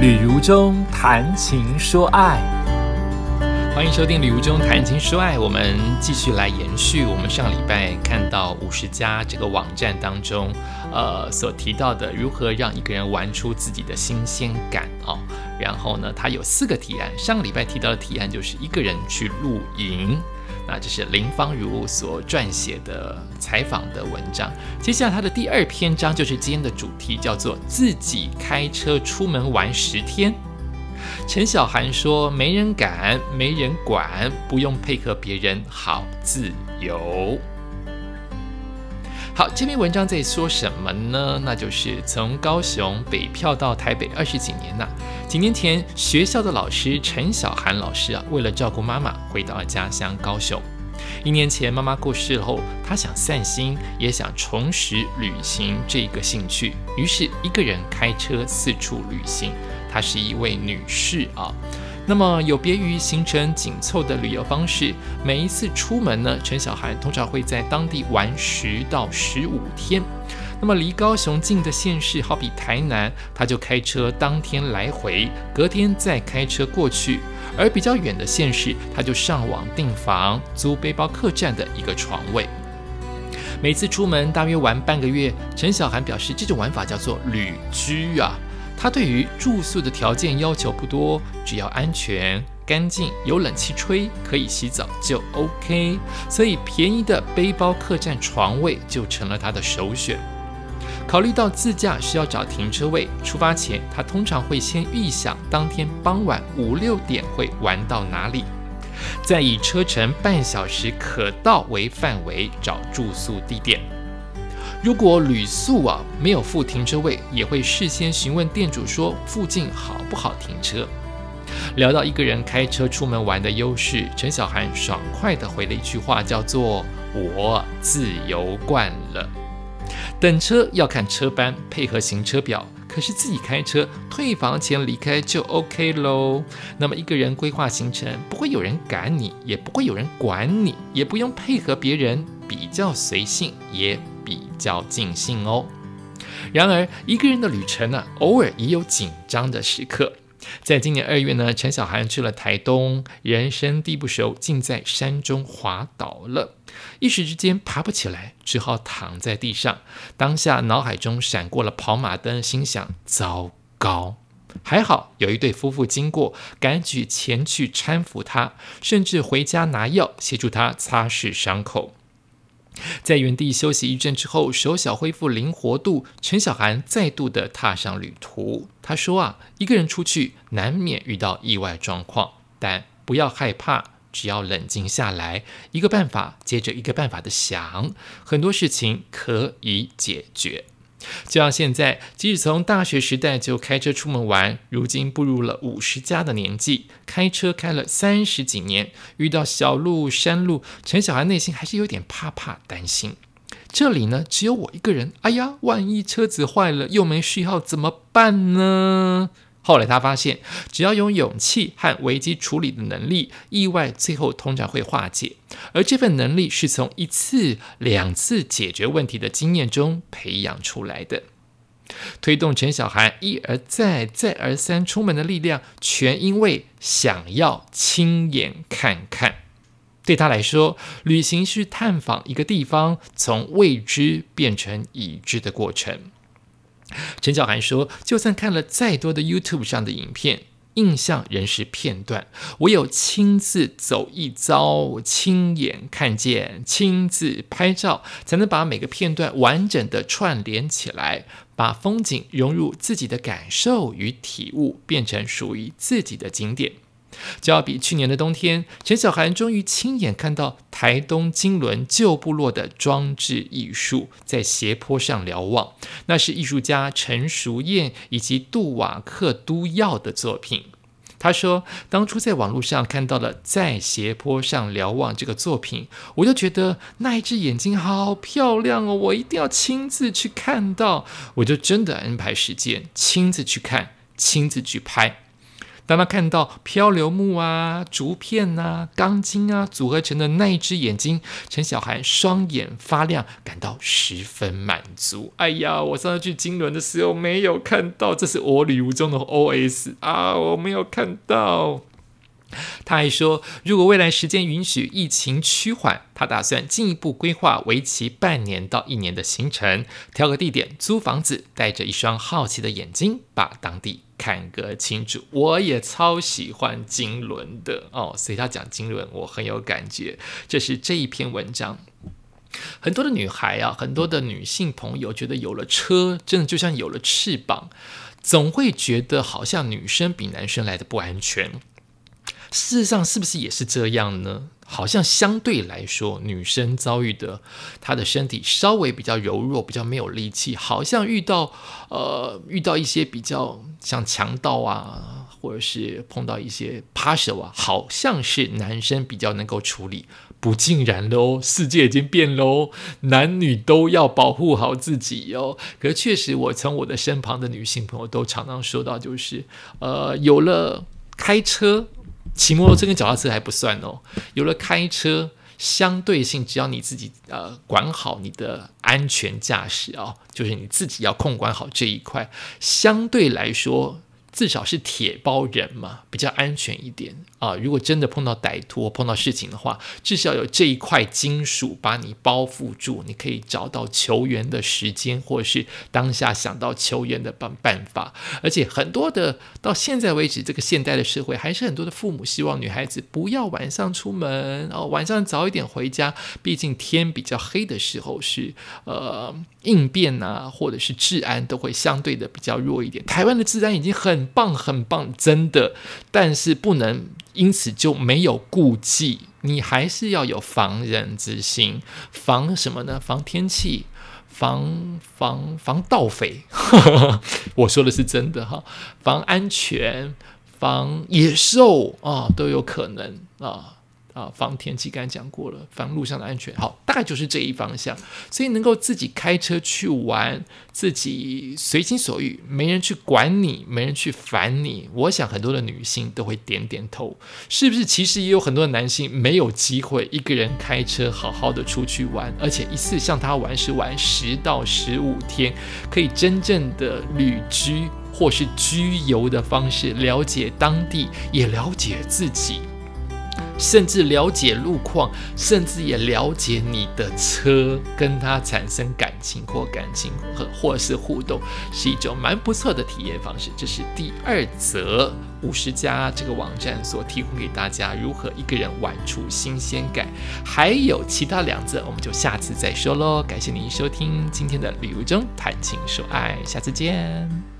旅如中谈情说爱，欢迎收听《旅如中谈情说爱》。我们继续来延续我们上礼拜看到五十家这个网站当中，呃，所提到的如何让一个人玩出自己的新鲜感哦。然后呢，他有四个提案。上个礼拜提到的提案就是一个人去露营。那这是林芳如所撰写的采访的文章。接下来，他的第二篇章就是今天的主题，叫做“自己开车出门玩十天”。陈小涵说：“没人敢，没人管，不用配合别人，好自由。”好，这篇文章在说什么呢？那就是从高雄北漂到台北二十几年呐。几年前，学校的老师陈小涵老师啊，为了照顾妈妈，回到了家乡高雄。一年前，妈妈过世后，他想散心，也想重拾旅行这个兴趣，于是一个人开车四处旅行。她是一位女士啊。那么有别于行程紧凑的旅游方式，每一次出门呢，陈小涵通常会在当地玩十到十五天。那么离高雄近的县市，好比台南，他就开车当天来回，隔天再开车过去；而比较远的县市，他就上网订房，租背包客栈的一个床位。每次出门大约玩半个月，陈小涵表示，这种玩法叫做旅居啊。他对于住宿的条件要求不多，只要安全、干净、有冷气吹、可以洗澡就 OK。所以便宜的背包客栈床位就成了他的首选。考虑到自驾需要找停车位，出发前他通常会先预想当天傍晚五六点会玩到哪里，再以车程半小时可到为范围找住宿地点。如果旅宿啊没有附停车位，也会事先询问店主说附近好不好停车。聊到一个人开车出门玩的优势，陈小涵爽快地回了一句话，叫做“我自由惯了”。等车要看车班，配合行车表，可是自己开车，退房前离开就 OK 喽。那么一个人规划行程，不会有人赶你，也不会有人管你，也不用配合别人，比较随性也。比较尽兴哦。然而，一个人的旅程呢，偶尔也有紧张的时刻。在今年二月呢，陈小涵去了台东，人生地不熟，竟在山中滑倒了，一时之间爬不起来，只好躺在地上。当下脑海中闪过了跑马灯，心想：糟糕！还好有一对夫妇经过，赶紧前去搀扶他，甚至回家拿药协助他擦拭伤口。在原地休息一阵之后，手脚恢复灵活度，陈小涵再度的踏上旅途。他说啊，一个人出去难免遇到意外状况，但不要害怕，只要冷静下来，一个办法接着一个办法的想，很多事情可以解决。就像现在，即使从大学时代就开车出门玩，如今步入了五十加的年纪，开车开了三十几年，遇到小路、山路，陈小涵内心还是有点怕怕、担心。这里呢，只有我一个人，哎呀，万一车子坏了又没序号怎么办呢？后来他发现，只要有勇气和危机处理的能力，意外最后通常会化解。而这份能力是从一次、两次解决问题的经验中培养出来的。推动陈小涵一而再、再而三出门的力量，全因为想要亲眼看看。对他来说，旅行是探访一个地方，从未知变成已知的过程。陈小涵说：“就算看了再多的 YouTube 上的影片，印象仍是片段。唯有亲自走一遭，亲眼看见，亲自拍照，才能把每个片段完整的串联起来，把风景融入自己的感受与体悟，变成属于自己的景点。”就要比去年的冬天，陈小涵终于亲眼看到台东金轮旧部落的装置艺术，在斜坡上瞭望。那是艺术家陈淑燕以及杜瓦克都耀的作品。他说：“当初在网络上看到了在斜坡上瞭望这个作品，我就觉得那一只眼睛好漂亮哦，我一定要亲自去看到。我就真的安排时间，亲自去看，亲自去拍。”当他看到漂流木啊、竹片啊、钢筋啊组合成的那一只眼睛，陈小涵双眼发亮，感到十分满足。哎呀，我上次去金轮的时候没有看到，这是我旅途中的 OS 啊，我没有看到。他还说，如果未来时间允许，疫情趋缓，他打算进一步规划为期半年到一年的行程，挑个地点租房子，带着一双好奇的眼睛，把当地看个清楚。我也超喜欢金轮的哦，所以他讲金轮，我很有感觉。这是这一篇文章，很多的女孩啊，很多的女性朋友觉得有了车，真的就像有了翅膀，总会觉得好像女生比男生来的不安全。事实上，是不是也是这样呢？好像相对来说，女生遭遇的她的身体稍微比较柔弱，比较没有力气。好像遇到呃遇到一些比较像强盗啊，或者是碰到一些扒手啊，好像是男生比较能够处理。不尽然喽，世界已经变喽，男女都要保护好自己哟。可是确实，我从我的身旁的女性朋友都常常说到，就是呃有了开车。骑摩托车跟脚踏车还不算哦，有了开车，相对性只要你自己呃管好你的安全驾驶啊，就是你自己要控管好这一块，相对来说。至少是铁包人嘛，比较安全一点啊。如果真的碰到歹徒或碰到事情的话，至少有这一块金属把你包覆住，你可以找到求援的时间，或是当下想到求援的办办法。而且很多的到现在为止，这个现代的社会还是很多的父母希望女孩子不要晚上出门哦，晚上早一点回家。毕竟天比较黑的时候是呃应变啊，或者是治安都会相对的比较弱一点。台湾的治安已经很。很棒，很棒，真的，但是不能因此就没有顾忌，你还是要有防人之心，防什么呢？防天气，防防防盗匪。我说的是真的哈，防安全，防野兽啊，都有可能啊。啊，防天气刚才讲过了，防路上的安全，好，大概就是这一方向。所以能够自己开车去玩，自己随心所欲，没人去管你，没人去烦你。我想很多的女性都会点点头，是不是？其实也有很多的男性没有机会一个人开车好好的出去玩，而且一次像他玩是玩十到十五天，可以真正的旅居或是居游的方式，了解当地，也了解自己。甚至了解路况，甚至也了解你的车，跟他产生感情或感情和或是互动，是一种蛮不错的体验方式。这是第二则五十家这个网站所提供给大家如何一个人玩出新鲜感。还有其他两则，我们就下次再说喽。感谢您收听今天的旅游中谈情说爱，下次见。